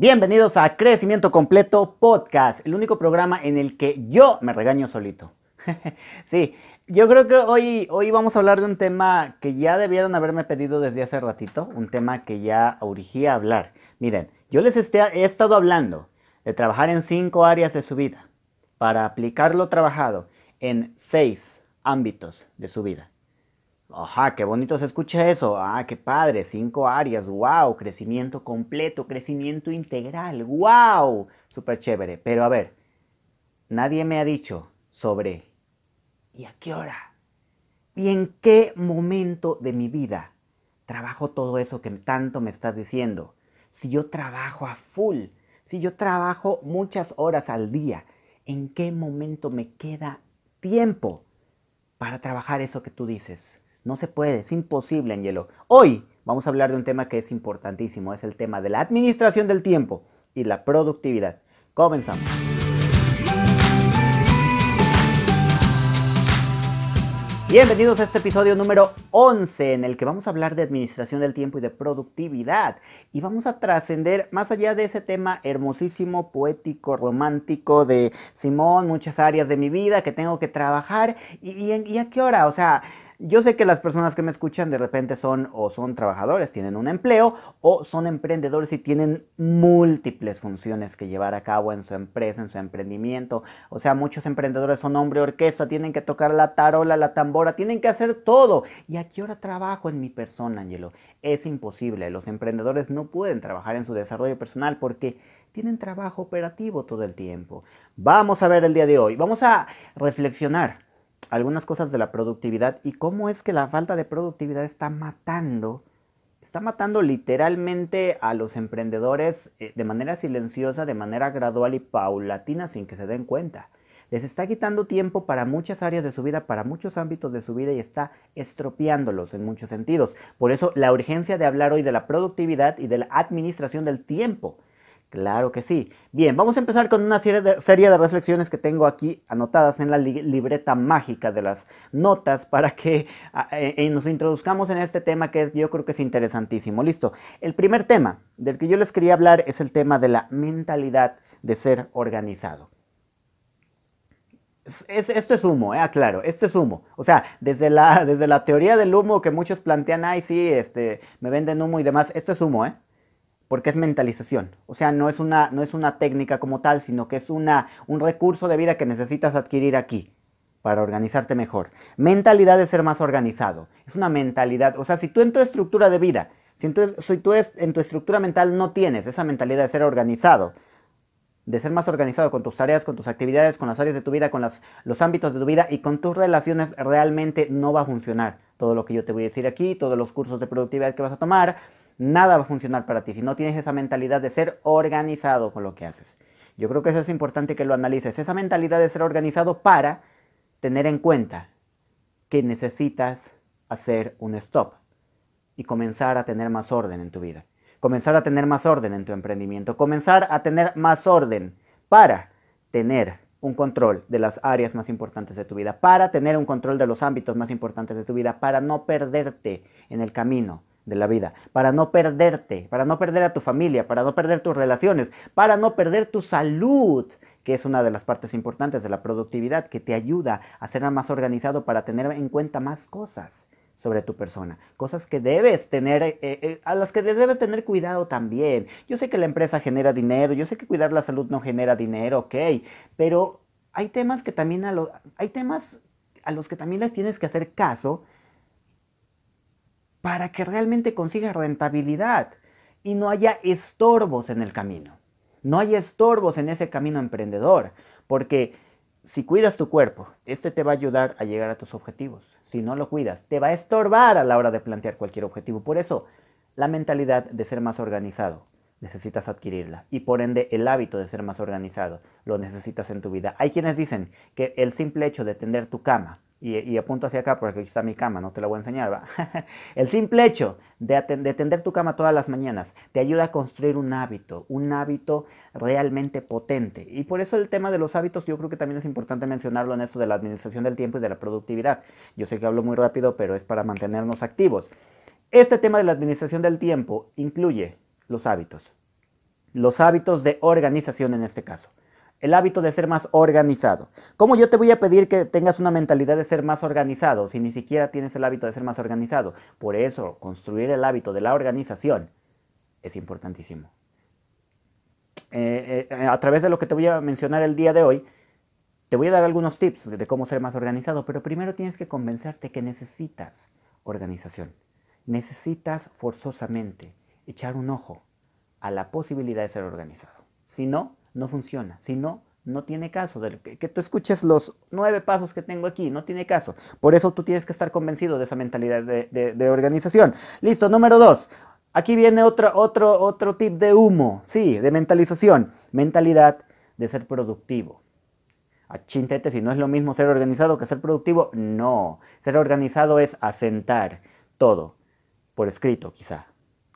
Bienvenidos a Crecimiento Completo Podcast, el único programa en el que yo me regaño solito. sí, yo creo que hoy, hoy vamos a hablar de un tema que ya debieron haberme pedido desde hace ratito, un tema que ya urgía hablar. Miren, yo les he estado hablando de trabajar en cinco áreas de su vida para aplicar lo trabajado en seis ámbitos de su vida. Ajá, qué bonito se escucha eso. Ah, qué padre. Cinco áreas. Wow. Crecimiento completo, crecimiento integral. Wow. Súper chévere. Pero a ver, nadie me ha dicho sobre ¿y a qué hora? ¿Y en qué momento de mi vida trabajo todo eso que tanto me estás diciendo? Si yo trabajo a full, si yo trabajo muchas horas al día, ¿en qué momento me queda tiempo para trabajar eso que tú dices? No se puede, es imposible, Angelo. Hoy vamos a hablar de un tema que es importantísimo, es el tema de la administración del tiempo y la productividad. Comenzamos. Bienvenidos a este episodio número 11 en el que vamos a hablar de administración del tiempo y de productividad y vamos a trascender más allá de ese tema hermosísimo, poético, romántico de Simón, muchas áreas de mi vida que tengo que trabajar y, y, y a qué hora, o sea, yo sé que las personas que me escuchan de repente son o son trabajadores, tienen un empleo, o son emprendedores y tienen múltiples funciones que llevar a cabo en su empresa, en su emprendimiento. O sea, muchos emprendedores son hombre orquesta, tienen que tocar la tarola, la tambora, tienen que hacer todo. ¿Y a qué hora trabajo en mi persona, Angelo? Es imposible. Los emprendedores no pueden trabajar en su desarrollo personal porque tienen trabajo operativo todo el tiempo. Vamos a ver el día de hoy. Vamos a reflexionar algunas cosas de la productividad y cómo es que la falta de productividad está matando, está matando literalmente a los emprendedores eh, de manera silenciosa, de manera gradual y paulatina sin que se den cuenta. Les está quitando tiempo para muchas áreas de su vida, para muchos ámbitos de su vida y está estropeándolos en muchos sentidos. Por eso la urgencia de hablar hoy de la productividad y de la administración del tiempo. Claro que sí. Bien, vamos a empezar con una serie de, serie de reflexiones que tengo aquí anotadas en la libreta mágica de las notas para que eh, eh, nos introduzcamos en este tema que es, yo creo que es interesantísimo. Listo. El primer tema del que yo les quería hablar es el tema de la mentalidad de ser organizado. esto es humo, eh, aclaro, esto es humo. O sea, desde la, desde la teoría del humo que muchos plantean, ay, sí, este, me venden humo y demás, esto es humo, ¿eh? Porque es mentalización. O sea, no es una, no es una técnica como tal, sino que es una, un recurso de vida que necesitas adquirir aquí para organizarte mejor. Mentalidad de ser más organizado. Es una mentalidad, o sea, si tú en tu estructura de vida, si, tú, tú en tu estructura mental no tienes esa mentalidad de ser organizado, de ser más organizado con tus tareas, con tus actividades, con las áreas de tu vida, con las, los ámbitos de tu vida y con tus relaciones, realmente no va a funcionar todo lo que yo te voy a decir aquí, todos los cursos de productividad que vas a tomar, nada va a funcionar para ti si no tienes esa mentalidad de ser organizado con lo que haces. Yo creo que eso es importante que lo analices, esa mentalidad de ser organizado para tener en cuenta que necesitas hacer un stop y comenzar a tener más orden en tu vida, comenzar a tener más orden en tu emprendimiento, comenzar a tener más orden para tener un control de las áreas más importantes de tu vida, para tener un control de los ámbitos más importantes de tu vida, para no perderte en el camino de la vida, para no perderte, para no perder a tu familia, para no perder tus relaciones, para no perder tu salud, que es una de las partes importantes de la productividad, que te ayuda a ser más organizado para tener en cuenta más cosas sobre tu persona, cosas que debes tener, eh, eh, a las que debes tener cuidado también. Yo sé que la empresa genera dinero, yo sé que cuidar la salud no genera dinero, ok, pero hay temas que también a hay temas a los que también les tienes que hacer caso para que realmente consiga rentabilidad y no haya estorbos en el camino. No haya estorbos en ese camino emprendedor, porque si cuidas tu cuerpo, este te va a ayudar a llegar a tus objetivos. Si no lo cuidas, te va a estorbar a la hora de plantear cualquier objetivo. Por eso, la mentalidad de ser más organizado, necesitas adquirirla. Y por ende, el hábito de ser más organizado, lo necesitas en tu vida. Hay quienes dicen que el simple hecho de tender tu cama, y, apunto hacia acá porque aquí está mi cama, no te la voy a enseñar, ¿va? El simple hecho de, de, tender tu cama todas las mañanas te ayuda a construir un hábito, un hábito realmente potente. Y por eso el tema de los hábitos yo creo que también es importante mencionarlo en esto de la administración del tiempo y de la productividad. Yo sé que hablo muy rápido, pero es para mantenernos activos. Este tema de la administración del tiempo incluye los hábitos. Los hábitos de organización en este caso. El hábito de ser más organizado. ¿Cómo yo te voy a pedir que tengas una mentalidad de ser más organizado si ni siquiera tienes el hábito de ser más organizado? Por eso, construir el hábito de la organización es importantísimo. Eh, eh, a través de lo que te voy a mencionar el día de hoy, te voy a dar algunos tips de cómo ser más organizado, pero primero tienes que convencerte que necesitas organización. Necesitas forzosamente echar un ojo a la posibilidad de ser organizado. Si no, no funciona. Si no, no tiene caso. que, tú escuches los nueve pasos que tengo aquí, no tiene caso. Por eso tú tienes que estar convencido de esa mentalidad de, organización. Listo, número dos. Aquí viene otro, otro, otro tip de humo, sí, de mentalización. Mentalidad de ser productivo. A chintete, si no es lo mismo ser organizado que ser productivo, no. Ser organizado es asentar todo, por escrito quizá.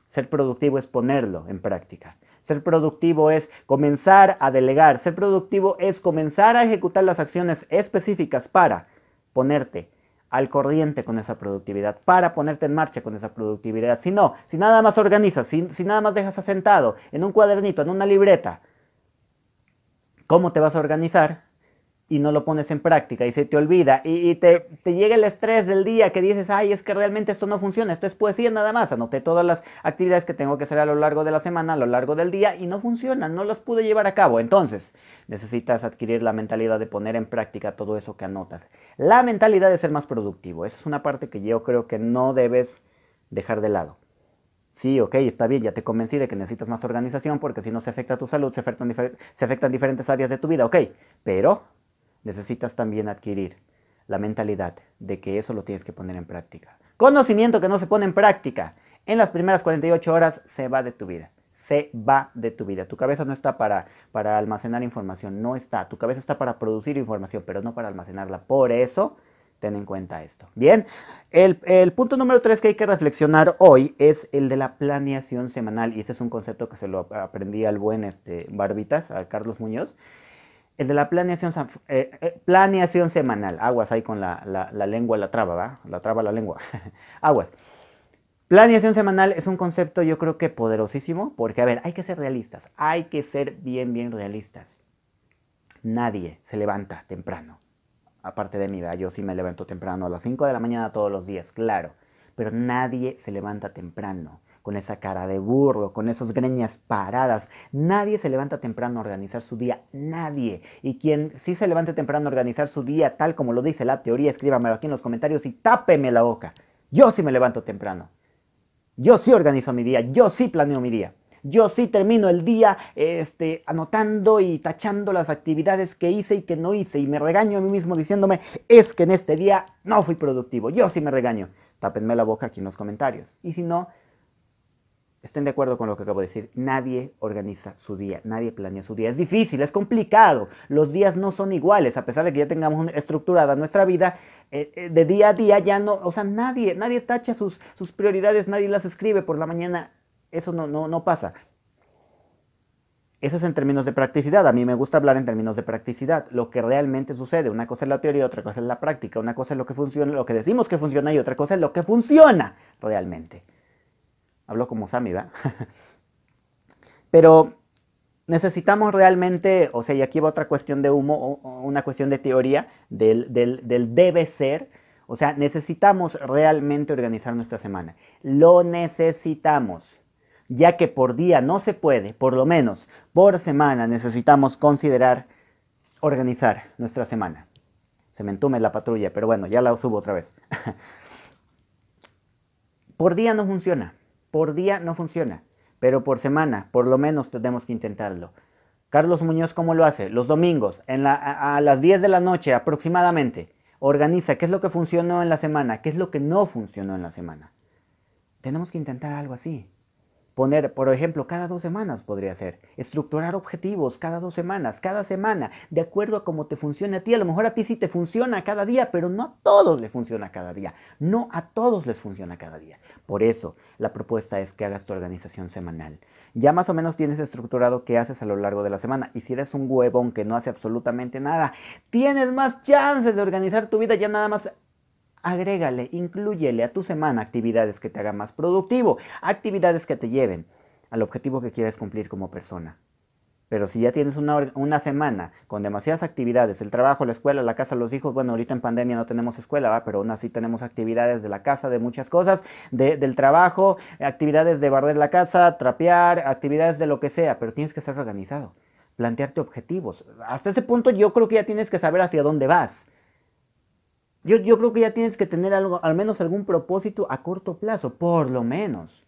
Ser productivo es ponerlo en práctica. Ser productivo es comenzar a delegar. Ser productivo es comenzar a ejecutar las acciones específicas para ponerte al corriente con esa productividad, para ponerte en marcha con esa productividad. Si no, si nada más organizas, si, si nada más dejas asentado en un cuadernito, en una libreta, ¿cómo te vas a organizar? Y no lo pones en práctica y se te olvida y, te, llega el estrés del día que dices, ay, es que realmente esto no funciona, esto es poesía nada más, anoté todas las actividades que tengo que hacer a lo largo de la semana, a lo largo del día y no funcionan, no las pude llevar a cabo. Entonces, necesitas adquirir la mentalidad de poner en práctica todo eso que anotas. La mentalidad de ser más productivo, esa es una parte que yo creo que no debes dejar de lado. Sí, ok, está bien, ya te convencí de que necesitas más organización porque si no se afecta a tu salud, se afectan, se afectan diferentes áreas de tu vida, ok, pero necesitas también adquirir la mentalidad de que eso lo tienes que poner en práctica. Conocimiento que no se pone en práctica en las primeras 48 horas se va de tu vida. Se va de tu vida. Tu cabeza no está para, para almacenar información, no está. Tu cabeza está para producir información, pero no para almacenarla. Por eso, ten en cuenta esto. Bien, el, punto número 3 que hay que reflexionar hoy es el de la planeación semanal. Y ese es un concepto que se lo aprendí al buen este, Barbitas, a Carlos Muñoz. El de la planeación, eh, eh, planeación semanal. Aguas ahí con la, la, lengua, la traba, ¿va? La traba la lengua. Aguas. Planeación semanal es un concepto yo creo que poderosísimo porque, a ver, hay que ser realistas. Hay que ser bien, bien realistas. Nadie se levanta temprano. Aparte de mí, ¿verdad? yo sí me levanto temprano a las 5 de la mañana todos los días, claro. Pero nadie se levanta temprano con esa cara de burro, con esas greñas paradas. Nadie se levanta temprano a organizar su día, nadie. Y quien sí se levante temprano a organizar su día, tal como lo dice la teoría, escríbamelo aquí en los comentarios y tápeme la boca. Yo sí me levanto temprano. Yo sí organizo mi día, yo sí planeo mi día. Yo sí termino el día este, anotando y tachando las actividades que hice y que no hice y me regaño a mí mismo diciéndome, es que en este día no fui productivo. Yo sí me regaño. Tápenme la boca aquí en los comentarios. Y si no, estén de acuerdo con lo que acabo de decir, nadie organiza su día, nadie planea su día. Es difícil, es complicado, los días no son iguales, a pesar de que ya tengamos estructurada nuestra vida, eh, eh, de día a día ya no, o sea, nadie, nadie tacha sus, sus prioridades, nadie las escribe por la mañana, eso no, no, no pasa. Eso es en términos de practicidad. A mí me gusta hablar en términos de practicidad. Lo que realmente sucede. Una cosa es la teoría, otra cosa es la práctica. Una cosa es lo que funciona, lo que decimos que funciona y otra cosa es lo que funciona realmente. Hablo como Sammy, ¿verdad? Pero necesitamos realmente, o sea, y aquí va otra cuestión de humo, una cuestión de teoría del, del, debe ser. O sea, necesitamos realmente organizar nuestra semana. Lo necesitamos ya que por día no se puede, por lo menos por semana necesitamos considerar organizar nuestra semana. Se me entume la patrulla, pero bueno, ya la subo otra vez. por día no funciona. Por día no funciona, pero por semana, por lo menos tenemos que intentarlo. Carlos Muñoz, ¿cómo lo hace? Los domingos, en la, a, las 10 de la noche aproximadamente, organiza qué es lo que funcionó en la semana, qué es lo que no funcionó en la semana. Tenemos que intentar algo así. Poner, por ejemplo, cada dos semanas podría ser. Estructurar objetivos cada dos semanas, cada semana, de acuerdo a cómo te funcione a ti. A lo mejor a ti sí te funciona cada día, pero no a todos les funciona cada día. No a todos les funciona cada día. Por eso, la propuesta es que hagas tu organización semanal. Ya más o menos tienes estructurado qué haces a lo largo de la semana. Y si eres un huevón que no hace absolutamente nada, tienes más chances de organizar tu vida ya nada más agrégale, incluyele a tu semana actividades que te hagan más productivo, actividades que te lleven al objetivo que quieres cumplir como persona. Pero si ya tienes una, semana con demasiadas actividades, el trabajo, la escuela, la casa, los hijos, bueno, ahorita en pandemia no tenemos escuela, ¿va? pero aún así tenemos actividades de la casa, de muchas cosas, del trabajo, actividades de barrer la casa, trapear, actividades de lo que sea, pero tienes que ser organizado, plantearte objetivos. Hasta ese punto yo creo que ya tienes que saber hacia dónde vas. Yo, creo que ya tienes que tener algo, al menos algún propósito a corto plazo, por lo menos.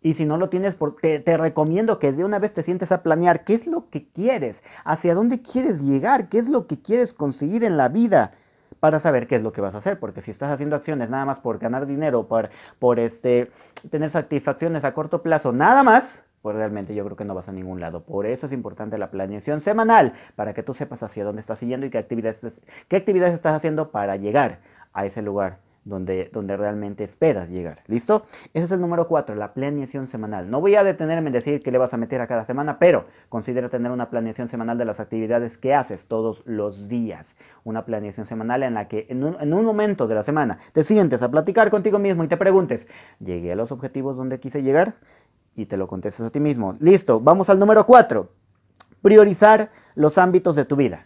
Y si no lo tienes, te, te, recomiendo que de una vez te sientes a planear qué es lo que quieres, hacia dónde quieres llegar, qué es lo que quieres conseguir en la vida para saber qué es lo que vas a hacer. Porque si estás haciendo acciones nada más por ganar dinero, por, por este, tener satisfacciones a corto plazo, nada más, pues realmente yo creo que no vas a ningún lado. Por eso es importante la planeación semanal, para que tú sepas hacia dónde estás siguiendo y qué actividades, qué actividades estás haciendo para llegar a ese lugar donde, donde realmente esperas llegar. ¿Listo? Ese es el número 4, la planeación semanal. No voy a detenerme en decir qué le vas a meter a cada semana, pero considera tener una planeación semanal de las actividades que haces todos los días. Una planeación semanal en la que en un, en un momento de la semana te sientes a platicar contigo mismo y te preguntes, ¿llegué a los objetivos donde quise llegar? Y te lo contestas a ti mismo. Listo, vamos al número 4. Priorizar los ámbitos de tu vida.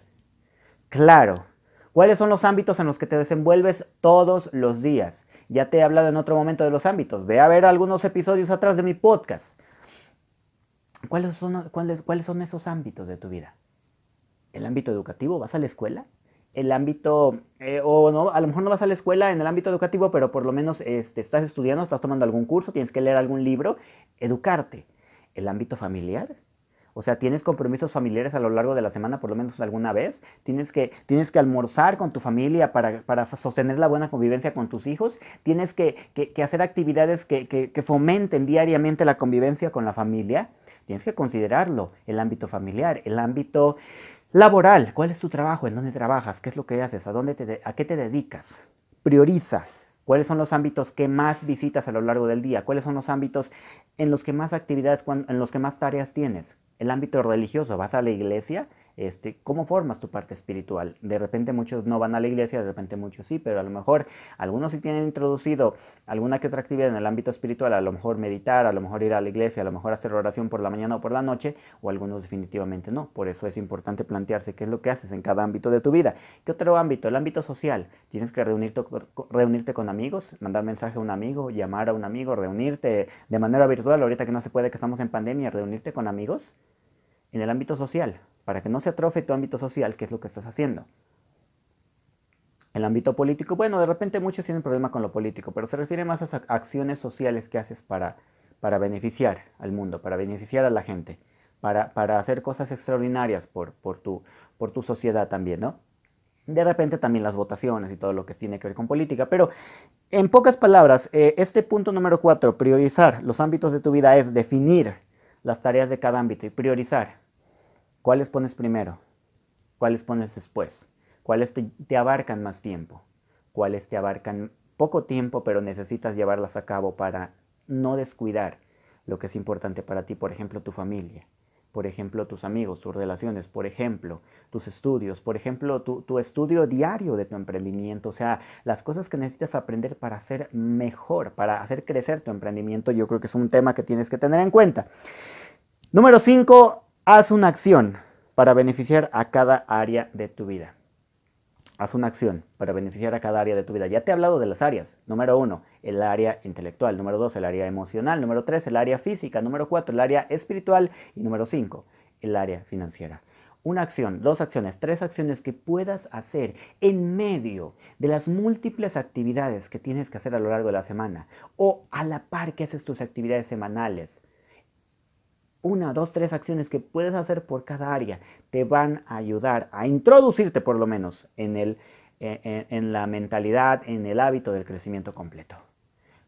Claro, ¿Cuáles son los ámbitos en los que te desenvuelves todos los días? Ya te he hablado en otro momento de los ámbitos. Ve a ver algunos episodios atrás de mi podcast. ¿Cuáles son, cuáles, cuáles son esos ámbitos de tu vida? ¿El ámbito educativo? ¿Vas a la escuela? El ámbito, eh, o no, a lo mejor no vas a la escuela en el ámbito educativo, pero por lo menos este, estás estudiando, estás tomando algún curso, tienes que leer algún libro, educarte. ¿El ámbito familiar? O sea, tienes compromisos familiares a lo largo de la semana, por lo menos alguna vez. Tienes que, tienes que almorzar con tu familia para, sostener la buena convivencia con tus hijos. Tienes que, hacer actividades que, fomenten diariamente la convivencia con la familia. Tienes que considerarlo, el ámbito familiar, el ámbito laboral. ¿Cuál es tu trabajo? ¿En dónde trabajas? ¿Qué es lo que haces? ¿A, dónde te, a qué te dedicas? Prioriza. ¿Cuáles son los ámbitos que más visitas a lo largo del día? ¿Cuáles son los ámbitos en los que más actividades, en los que más tareas tienes? El ámbito religioso, ¿vas a la iglesia? Este, ¿Cómo formas tu parte espiritual? De repente muchos no van a la iglesia, de repente muchos sí, pero a lo mejor algunos sí tienen introducido alguna que otra actividad en el ámbito espiritual, a lo mejor meditar, a lo mejor ir a la iglesia, a lo mejor hacer oración por la mañana o por la noche, o algunos definitivamente no. Por eso es importante plantearse qué es lo que haces en cada ámbito de tu vida. ¿Qué otro ámbito? El ámbito social. Tienes que reunirte, reunirte con amigos, mandar mensaje a un amigo, llamar a un amigo, reunirte de manera virtual, ahorita que no se puede, que estamos en pandemia, reunirte con amigos en el ámbito social para que no se atrofe tu ámbito social, que es lo que estás haciendo. El ámbito político, bueno, de repente muchos tienen problema con lo político, pero se refiere más a acciones sociales que haces para, para beneficiar al mundo, para beneficiar a la gente, para, para hacer cosas extraordinarias por, por, tu, por tu sociedad también, ¿no? De repente también las votaciones y todo lo que tiene que ver con política, pero en pocas palabras, eh, este punto número cuatro, priorizar los ámbitos de tu vida es definir las tareas de cada ámbito y priorizar ¿Cuáles pones primero? ¿Cuáles pones después? ¿Cuáles te, abarcan más tiempo? ¿Cuáles te abarcan poco tiempo pero necesitas llevarlas a cabo para no descuidar lo que es importante para ti? Por ejemplo, tu familia, por ejemplo, tus amigos, tus relaciones, por ejemplo, tus estudios, por ejemplo, tu, tu, estudio diario de tu emprendimiento, o sea, las cosas que necesitas aprender para ser mejor, para hacer crecer tu emprendimiento, yo creo que es un tema que tienes que tener en cuenta. Número 5, Haz una acción para beneficiar a cada área de tu vida. Haz una acción para beneficiar a cada área de tu vida. Ya te he hablado de las áreas. Número uno, el área intelectual. Número dos, el área emocional. Número tres, el área física. Número cuatro, el área espiritual. Y número cinco, el área financiera. Una acción, dos acciones, tres acciones que puedas hacer en medio de las múltiples actividades que tienes que hacer a lo largo de la semana o a la par que haces tus actividades semanales una, dos, tres acciones que puedes hacer por cada área te van a ayudar a introducirte por lo menos en, el, en, en, la mentalidad, en el hábito del crecimiento completo.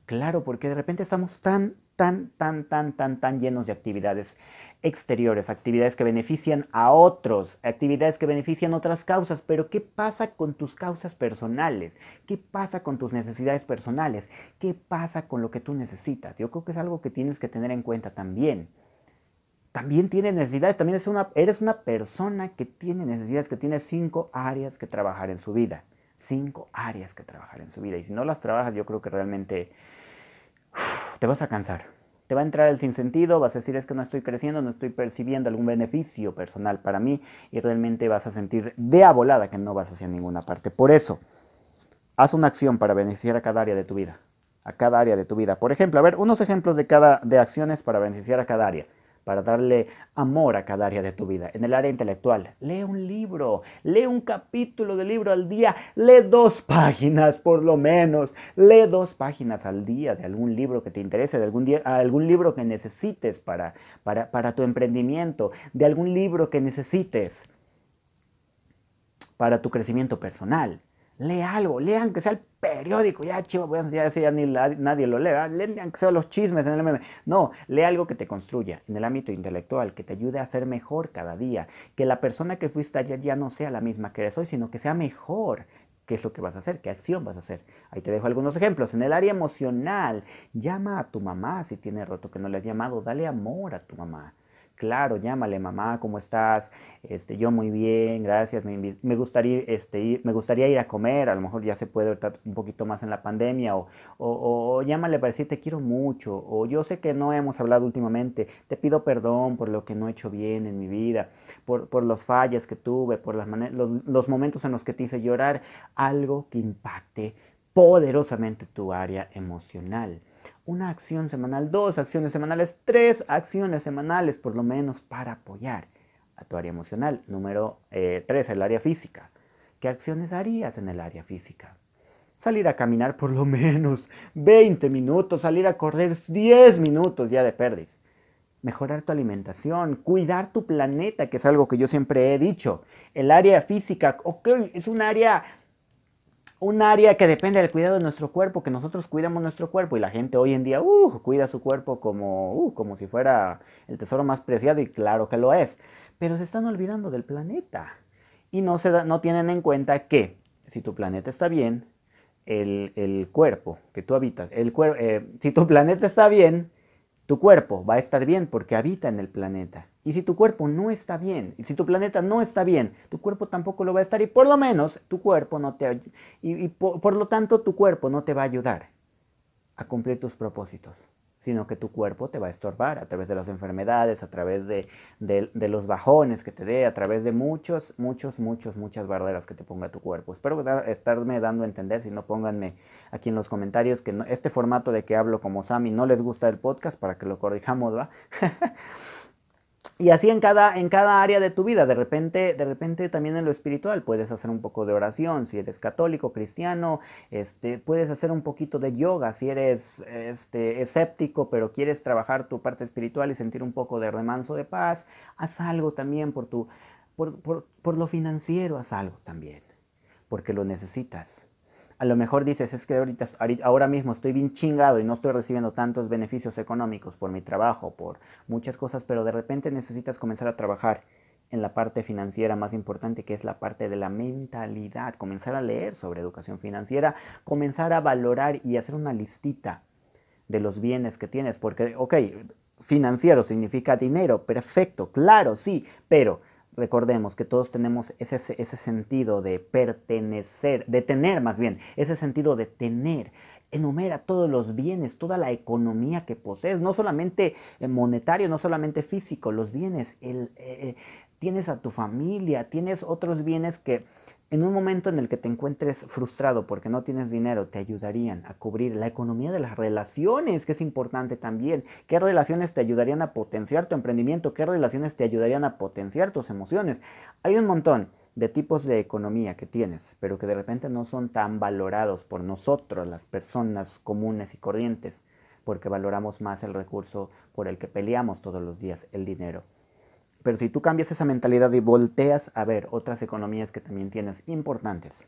Claro, porque de repente estamos tan, tan, tan, tan, tan, tan llenos de actividades exteriores, actividades que benefician a otros, actividades que benefician otras causas, pero ¿qué pasa con tus causas personales? ¿Qué pasa con tus necesidades personales? ¿Qué pasa con lo que tú necesitas? Yo creo que es algo que tienes que tener en cuenta también también tiene necesidades, también eres una persona que tiene necesidades, que tiene cinco áreas que trabajar en su vida. Cinco áreas que trabajar en su vida. Y si no las trabajas, yo creo que realmente te vas a cansar. te va a entrar el sinsentido, vas a decir es que no estoy creciendo, no estoy percibiendo algún beneficio personal para mí y realmente vas a sentir de abolada que no vas hacia ninguna parte. Por eso, haz una acción para beneficiar a cada área de tu vida, a cada área de tu vida. Por ejemplo, a ver, unos ejemplos de, cada, de acciones para beneficiar a cada área para darle amor a cada área de tu vida. En el área intelectual, lee un libro, lee un capítulo de libro al día, lee dos páginas por lo menos, lee dos páginas al día de algún libro que te interese, de algún, día, algún libro que necesites para, para, para tu emprendimiento, de algún libro que necesites para tu crecimiento personal. Lee algo, lean que sea el periódico, ya chivo, ya, ya ni nadie lo lee, lean que sea los chismes en el meme. No, lee algo que te construya en el ámbito intelectual, que te ayude a ser mejor cada día, que la persona que fuiste ayer ya no sea la misma que eres hoy, sino que sea mejor. ¿Qué es lo que vas a hacer? ¿Qué acción vas a hacer? Ahí te dejo algunos ejemplos. En el área emocional, llama a tu mamá si tiene roto que no le has llamado, dale amor a tu mamá Claro, llámale, mamá, ¿cómo estás? Este, yo muy bien, gracias. Me, me gustaría, este, ir, me gustaría ir a comer, a lo mejor ya se puede estar un poquito más en la pandemia, o, o, llámale para decir te quiero mucho, o yo sé que no hemos hablado últimamente, te pido perdón por lo que no he hecho bien en mi vida, por, por los fallas que tuve, por las los, los momentos en los que te hice llorar, algo que impacte poderosamente tu área emocional una acción semanal, dos acciones semanales, tres acciones semanales por lo menos para apoyar a tu área emocional. Número eh, tres, el área física. ¿Qué acciones harías en el área física? Salir a caminar por lo menos 20 minutos, salir a correr 10 minutos ya de perdiz. Mejorar tu alimentación, cuidar tu planeta, que es algo que yo siempre he dicho. El área física, ok, es un área un área que depende del cuidado de nuestro cuerpo, que nosotros cuidamos nuestro cuerpo y la gente hoy en día uh, cuida su cuerpo como, uh, como si fuera el tesoro más preciado y claro que lo es, pero se están olvidando del planeta y no, se no tienen en cuenta que si tu planeta está bien, el, cuerpo que tú habitas, el eh, si tu planeta está bien, tu cuerpo va a estar bien porque habita en el planeta. Y si tu cuerpo no está bien, y si tu planeta no está bien, tu cuerpo tampoco lo va a estar y por lo menos tu cuerpo no te y, y por, lo tanto tu cuerpo no te va a ayudar a cumplir tus propósitos sino que tu cuerpo te va a estorbar a través de las enfermedades, a través de, los bajones que te dé, a través de muchos, muchos, muchos, muchas barreras que te ponga tu cuerpo. Espero estarme dando a entender, si no pónganme aquí en los comentarios que este formato de que hablo como Sammy no les gusta el podcast para que lo corrijamos, ¿va? Y así en cada, en cada área de tu vida, de repente, de repente también en lo espiritual puedes hacer un poco de oración, si eres católico, cristiano, este, puedes hacer un poquito de yoga, si eres este, escéptico pero quieres trabajar tu parte espiritual y sentir un poco de remanso de paz, haz algo también por, tu, por, por, por lo financiero, haz algo también, porque lo necesitas. A lo mejor dices, es que ahorita, ahora mismo estoy bien chingado y no estoy recibiendo tantos beneficios económicos por mi trabajo, por muchas cosas, pero de repente necesitas comenzar a trabajar en la parte financiera más importante, que es la parte de la mentalidad, comenzar a leer sobre educación financiera, comenzar a valorar y hacer una listita de los bienes que tienes, porque, ok, financiero significa dinero, perfecto, claro, sí, pero recordemos que todos tenemos ese, ese, sentido de pertenecer, de tener más bien, ese sentido de tener. Enumera todos los bienes, toda la economía que posees, no solamente eh, monetario, no solamente físico, los bienes, el, eh, eh, tienes a tu familia, tienes otros bienes que en un momento en el que te encuentres frustrado porque no tienes dinero, te ayudarían a cubrir la economía de las relaciones, que es importante también. ¿Qué relaciones te ayudarían a potenciar tu emprendimiento? ¿Qué relaciones te ayudarían a potenciar tus emociones? Hay un montón de tipos de economía que tienes, pero que de repente no son tan valorados por nosotros, las personas comunes y corrientes, porque valoramos más el recurso por el que peleamos todos los días, el dinero. Pero si tú cambias esa mentalidad y volteas a ver otras economías que también tienes importantes,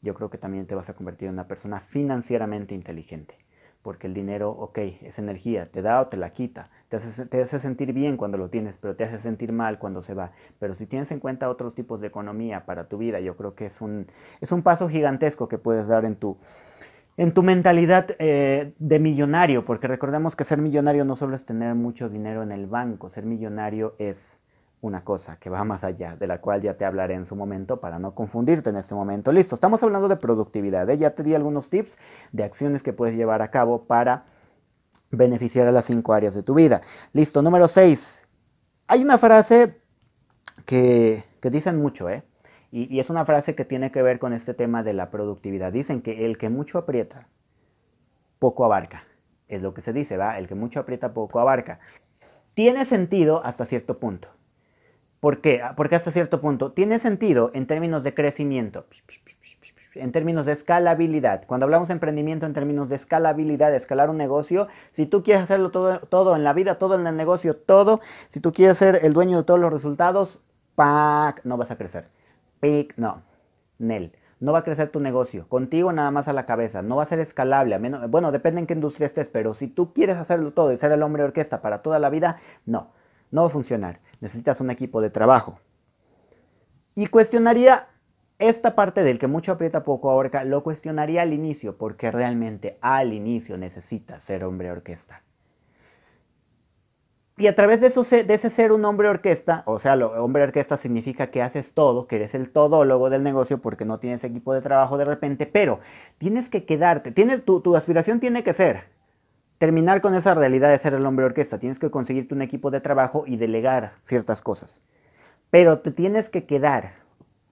yo creo que también te vas a convertir en una persona financieramente inteligente. Porque el dinero, ok, es energía, te da o te la quita. Te hace, te hace sentir bien cuando lo tienes, pero te hace sentir mal cuando se va. Pero si tienes en cuenta otros tipos de economía para tu vida, yo creo que es un, es un paso gigantesco que puedes dar en tu, en tu mentalidad eh, de millonario, porque recordemos que ser millonario no solo es tener mucho dinero en el banco, ser millonario es una cosa que va más allá, de la cual ya te hablaré en su momento para no confundirte en este momento. Listo, estamos hablando de productividad. ¿eh? Ya te di algunos tips de acciones que puedes llevar a cabo para beneficiar a las cinco áreas de tu vida. Listo, número 6. Hay una frase que, dicen mucho, ¿eh? Y, y, es una frase que tiene que ver con este tema de la productividad. Dicen que el que mucho aprieta, poco abarca. Es lo que se dice, ¿va? El que mucho aprieta, poco abarca. Tiene sentido hasta cierto punto. ¿Por qué? Porque hasta cierto punto tiene sentido en términos de crecimiento en términos de escalabilidad. Cuando hablamos de emprendimiento en términos de escalabilidad, de escalar un negocio, si tú quieres hacerlo todo, todo en la vida, todo en el negocio, todo, si tú quieres ser el dueño de todos los resultados, ¡pac! no vas a crecer. ¡Pic! No. Nel. No va a crecer tu negocio. Contigo nada más a la cabeza. No va a ser escalable. menos, bueno, depende en qué industria estés, pero si tú quieres hacerlo todo y ser el hombre de orquesta para toda la vida, no. No va a funcionar. Necesitas un equipo de trabajo. Y cuestionaría esta parte del que mucho aprieta poco ahorca lo cuestionaría al inicio, porque realmente al inicio necesita ser hombre orquesta. Y a través de, eso, de ese ser un hombre orquesta, o sea, lo, hombre orquesta significa que haces todo, que eres el todólogo del negocio porque no tienes equipo de trabajo de repente, pero tienes que quedarte, tienes, tu, tu aspiración tiene que ser terminar con esa realidad de ser el hombre orquesta, tienes que conseguirte un equipo de trabajo y delegar ciertas cosas. Pero te tienes que quedar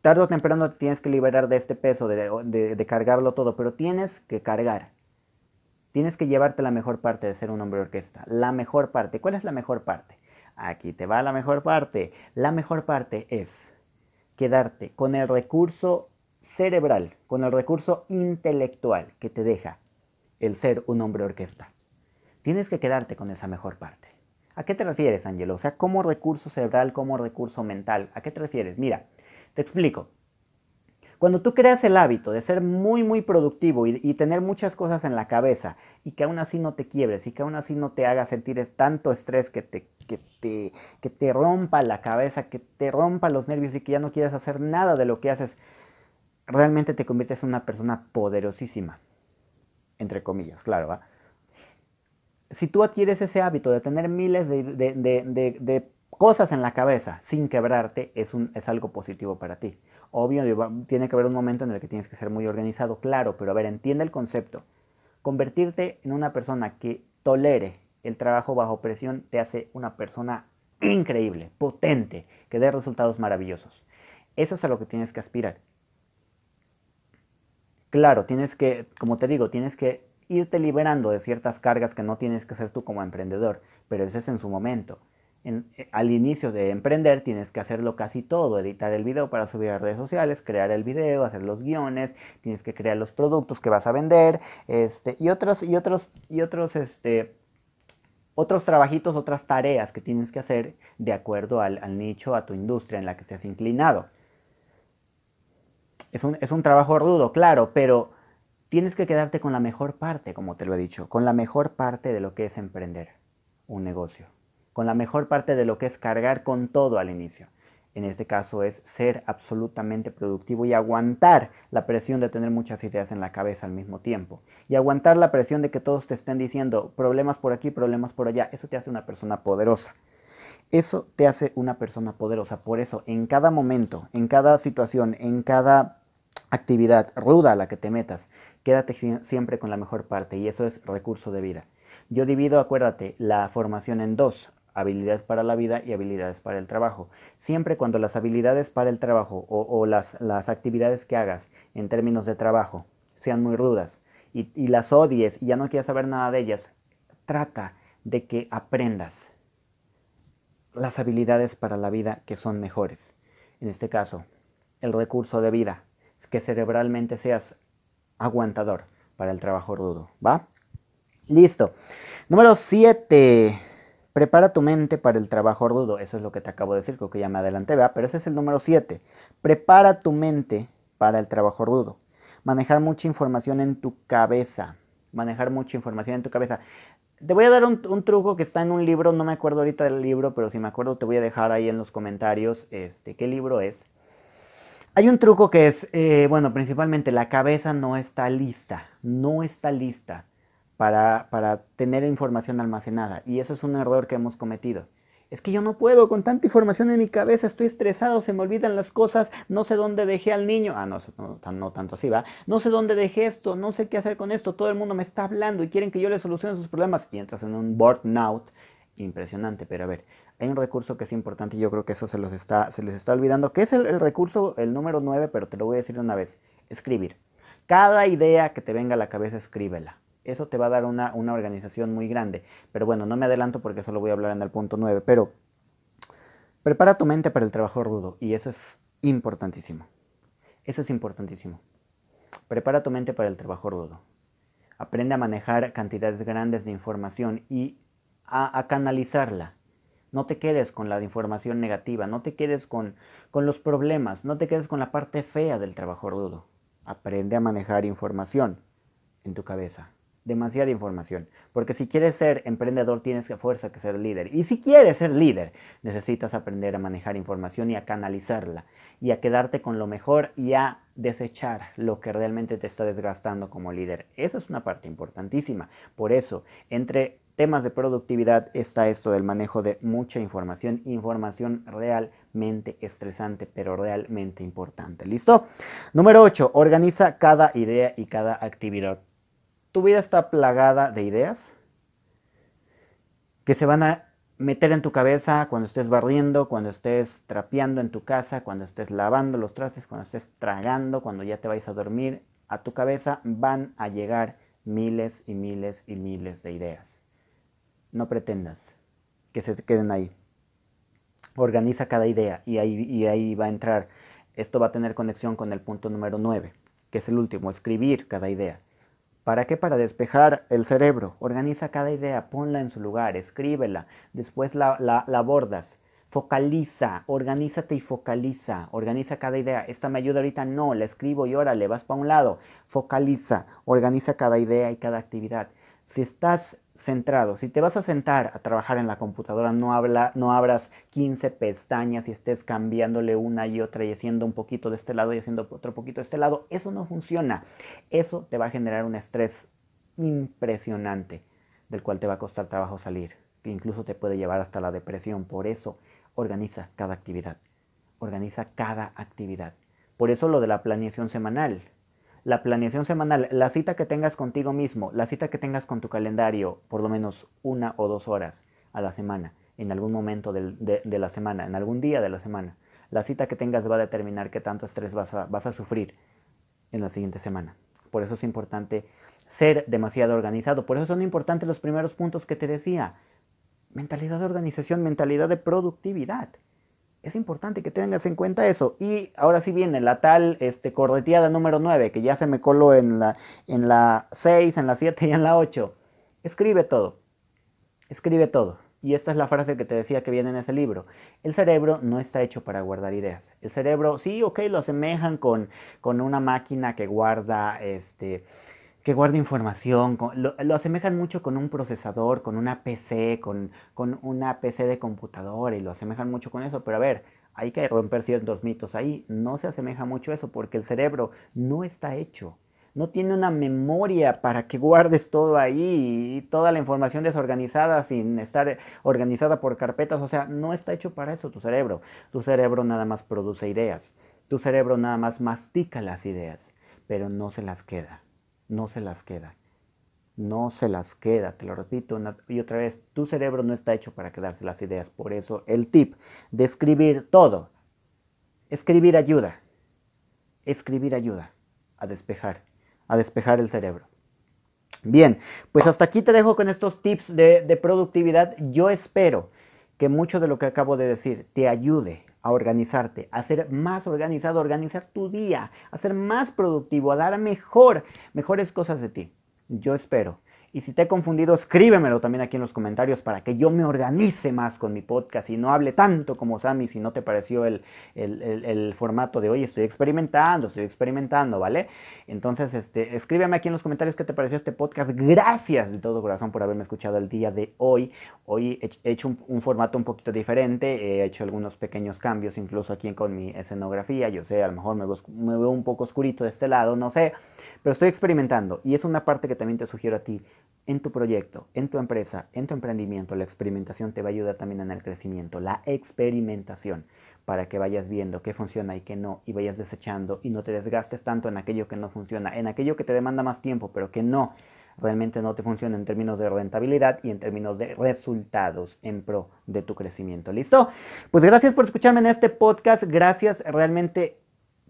tarde o temprano te tienes que liberar de este peso, de, cargarlo todo, pero tienes que cargar. Tienes que llevarte la mejor parte de ser un hombre orquesta. La mejor parte. ¿Cuál es la mejor parte? Aquí te va la mejor parte. La mejor parte es quedarte con el recurso cerebral, con el recurso intelectual que te deja el ser un hombre orquesta. Tienes que quedarte con esa mejor parte. ¿A qué te refieres, Angelo? O sea, como recurso cerebral, como recurso mental. ¿A qué te refieres? Mira, te explico. Cuando tú creas el hábito de ser muy, muy productivo y, tener muchas cosas en la cabeza y que aún así no te quiebres y que aún así no te haga sentir tanto estrés que te, que, te, que te rompa la cabeza, que te rompa los nervios y que ya no quieras hacer nada de lo que haces, realmente te conviertes en una persona poderosísima. Entre comillas, claro. ¿va? Si tú adquieres ese hábito de tener miles de, cosas en la cabeza sin quebrarte es, es algo positivo para ti. Obvio, tiene que haber un momento en el que tienes que ser muy organizado, claro, pero a ver, entiende el concepto. Convertirte en una persona que tolere el trabajo bajo presión te hace una persona increíble, potente, que dé resultados maravillosos. Eso es a lo que tienes que aspirar. Claro, tienes que, como te digo, tienes que irte liberando de ciertas cargas que no tienes que hacer tú como emprendedor, pero eso es en su momento. Eh, al inicio de emprender tienes que hacerlo casi todo, editar el video para subir a redes sociales, crear el video, hacer los guiones, tienes que crear los productos que vas a vender, este, y otros, y otros, y otros, este, otros trabajitos, otras tareas que tienes que hacer de acuerdo al, nicho, a tu industria en la que seas inclinado. Es un, es un trabajo rudo, claro, pero tienes que quedarte con la mejor parte, como te lo he dicho, con la mejor parte de lo que es emprender un negocio con la mejor parte de lo que es cargar con todo al inicio. En este caso es ser absolutamente productivo y aguantar la presión de tener muchas ideas en la cabeza al mismo tiempo. Y aguantar la presión de que todos te estén diciendo problemas por aquí, problemas por allá. Eso te hace una persona poderosa. Eso te hace una persona poderosa. Por eso, en cada momento, en cada situación, en cada actividad ruda a la que te metas, quédate siempre con la mejor parte. Y eso es recurso de vida. Yo divido, acuérdate, la formación en dos habilidades para la vida y habilidades para el trabajo. Siempre cuando las habilidades para el trabajo o, las, las, actividades que hagas en términos de trabajo sean muy rudas y, y las odies y ya no quieras saber nada de ellas, trata de que aprendas las habilidades para la vida que son mejores. En este caso, el recurso de vida, que cerebralmente seas aguantador para el trabajo rudo. ¿Va? Listo. Número 7. Prepara tu mente para el trabajo rudo. Eso es lo que te acabo de decir, creo que ya me adelanté, ¿verdad? Pero ese es el número 7. Prepara tu mente para el trabajo rudo. Manejar mucha información en tu cabeza. Manejar mucha información en tu cabeza. Te voy a dar un, truco que está en un libro, no me acuerdo ahorita del libro, pero si me acuerdo te voy a dejar ahí en los comentarios este, qué libro es. Hay un truco que es, eh, bueno, principalmente la cabeza no está lista, no está lista para, tener información almacenada. Y eso es un error que hemos cometido. Es que yo no puedo con tanta información en mi cabeza, estoy estresado, se me olvidan las cosas, no sé dónde dejé al niño. Ah, no, no, no tanto así, va. No sé dónde dejé esto, no sé qué hacer con esto, todo el mundo me está hablando y quieren que yo le solucione sus problemas. Y entras en un burnout impresionante. Pero a ver, hay un recurso que es importante y yo creo que eso se, los está, se les está olvidando, que es el, recurso, el número 9, pero te lo voy a decir una vez, escribir. Cada idea que te venga a la cabeza, escríbela. Eso te va a dar una, organización muy grande. Pero bueno, no me adelanto porque eso lo voy a hablar en el punto 9. Pero prepara tu mente para el trabajo rudo y eso es importantísimo. Eso es importantísimo. Prepara tu mente para el trabajo rudo. Aprende a manejar cantidades grandes de información y a, canalizarla. No te quedes con la información negativa, no te quedes con, con los problemas, no te quedes con la parte fea del trabajo rudo. Aprende a manejar información en tu cabeza demasiada información. Porque si quieres ser emprendedor tienes que fuerza que ser líder. Y si quieres ser líder, necesitas aprender a manejar información y a canalizarla. Y a quedarte con lo mejor y a desechar lo que realmente te está desgastando como líder. Esa es una parte importantísima. Por eso, entre temas de productividad está esto del manejo de mucha información. Información realmente estresante, pero realmente importante. ¿Listo? Número 8. Organiza cada idea y cada actividad tu vida está plagada de ideas que se van a meter en tu cabeza cuando estés barriendo, cuando estés trapeando en tu casa, cuando estés lavando los trastes, cuando estés tragando, cuando ya te vais a dormir. A tu cabeza van a llegar miles y miles y miles de ideas. No pretendas que se queden ahí. Organiza cada idea y ahí, y ahí va a entrar. Esto va a tener conexión con el punto número 9, que es el último, escribir cada idea. ¿Para qué? Para despejar el cerebro. Organiza cada idea, ponla en su lugar, escríbela, después la, la, abordas. Focaliza, organízate y focaliza. Organiza cada idea. Esta me ayuda ahorita, no, la escribo y órale, vas para un lado. Focaliza, organiza cada idea y cada actividad. Si estás centrado. Si te vas a sentar a trabajar en la computadora, no, habla, no abras 15 pestañas y estés cambiándole una y otra y haciendo un poquito de este lado y haciendo otro poquito de este lado. Eso no funciona. Eso te va a generar un estrés impresionante del cual te va a costar trabajo salir, que incluso te puede llevar hasta la depresión. Por eso, organiza cada actividad. Organiza cada actividad. Por eso lo de la planeación semanal la planeación semanal, la cita que tengas contigo mismo, la cita que tengas con tu calendario, por lo menos una o dos horas a la semana, en algún momento de, la semana, en algún día de la semana. La cita que tengas va a determinar qué tanto estrés vas a, sufrir en la siguiente semana. Por eso es importante ser demasiado organizado. Por eso son importantes los primeros puntos que te decía. Mentalidad de organización, mentalidad de productividad es importante que tengas en cuenta eso. Y ahora sí viene la tal este, correteada número 9, que ya se me coló en la, en la 6, en la 7 y en la 8. Escribe todo. Escribe todo. Y esta es la frase que te decía que viene en ese libro. El cerebro no está hecho para guardar ideas. El cerebro, sí, ok, lo asemejan con, con una máquina que guarda este, que guarda información, lo, asemejan mucho con un procesador, con una PC, con, con, una PC de computadora y lo asemejan mucho con eso, pero a ver, hay que romper ciertos mitos ahí, no se asemeja mucho eso porque el cerebro no está hecho, no tiene una memoria para que guardes todo ahí toda la información desorganizada sin estar organizada por carpetas, o sea, no está hecho para eso tu cerebro, tu cerebro nada más produce ideas, tu cerebro nada más mastica las ideas, pero no se las queda no se las queda. No se las queda, te lo repito y otra vez, tu cerebro no está hecho para quedarse las ideas. Por eso el tip de escribir todo. Escribir ayuda. Escribir ayuda a despejar, a despejar el cerebro. Bien, pues hasta aquí te dejo con estos tips de, de productividad. Yo espero que mucho de lo que acabo de decir te ayude a organizarte, a ser más organizado, a organizar tu día, a ser más productivo, a dar mejor, mejores cosas de ti. Yo espero y si te he confundido, escríbemelo también aquí en los comentarios para que yo me organice más con mi podcast y no hable tanto como Sammy si no te pareció el, formato de hoy. Estoy experimentando, estoy experimentando, ¿vale? Entonces, este, escríbeme aquí en los comentarios qué te pareció este podcast. Gracias de todo corazón por haberme escuchado el día de hoy. Hoy he hecho un, formato un poquito diferente, he hecho algunos pequeños cambios, incluso aquí con mi escenografía. Yo sé, a lo mejor me me veo un poco oscurito de este lado, no sé, pero estoy experimentando y es una parte que también te sugiero a ti en tu proyecto, en tu empresa, en tu emprendimiento, la experimentación te va a ayudar también en el crecimiento. La experimentación para que vayas viendo qué funciona y qué no y vayas desechando y no te desgastes tanto en aquello que no funciona, en aquello que te demanda más tiempo, pero que no realmente no te funciona en términos de rentabilidad y en términos de resultados en pro de tu crecimiento. ¿Listo? Pues gracias por escucharme en este podcast. Gracias realmente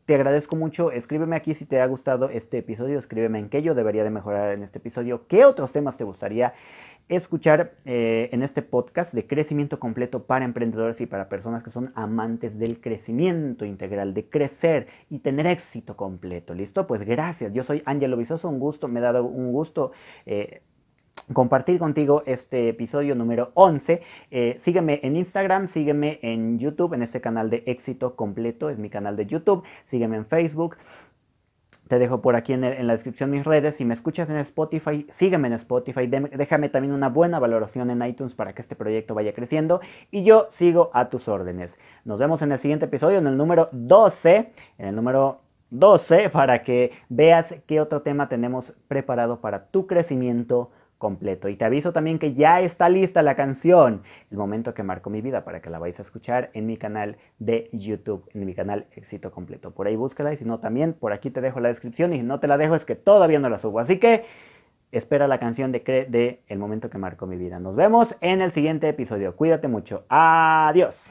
te agradezco mucho. Escríbeme aquí si te ha gustado este episodio. Escríbeme en qué yo debería de mejorar en este episodio. ¿Qué otros temas te gustaría escuchar eh, en este podcast de crecimiento completo para emprendedores y para personas que son amantes del crecimiento integral, de crecer y tener éxito completo? ¿Listo? Pues gracias. Yo soy Ángelo Visoso. Un gusto. Me ha dado un gusto. Eh, compartir contigo este episodio número 11. Eh, sígueme en Instagram, sígueme en YouTube, en este canal de éxito completo, es mi canal de YouTube. Sígueme en Facebook. Te dejo por aquí en, la descripción mis redes. Si me escuchas en Spotify, sígueme en Spotify. déjame también una buena valoración en iTunes para que este proyecto vaya creciendo. Y yo sigo a tus órdenes. Nos vemos en el siguiente episodio, en el número 12. En el número 12, para que veas qué otro tema tenemos preparado para tu crecimiento completo. Y te aviso también que ya está lista la canción, el momento que marcó mi vida, para que la vais a escuchar en mi canal de YouTube, en mi canal Éxito Completo. Por ahí búscala y si no también, por aquí te dejo la descripción y si no te la dejo es que todavía no la subo. Así que espera la canción de, de El momento que marcó mi vida. Nos vemos en el siguiente episodio. Cuídate mucho. Adiós.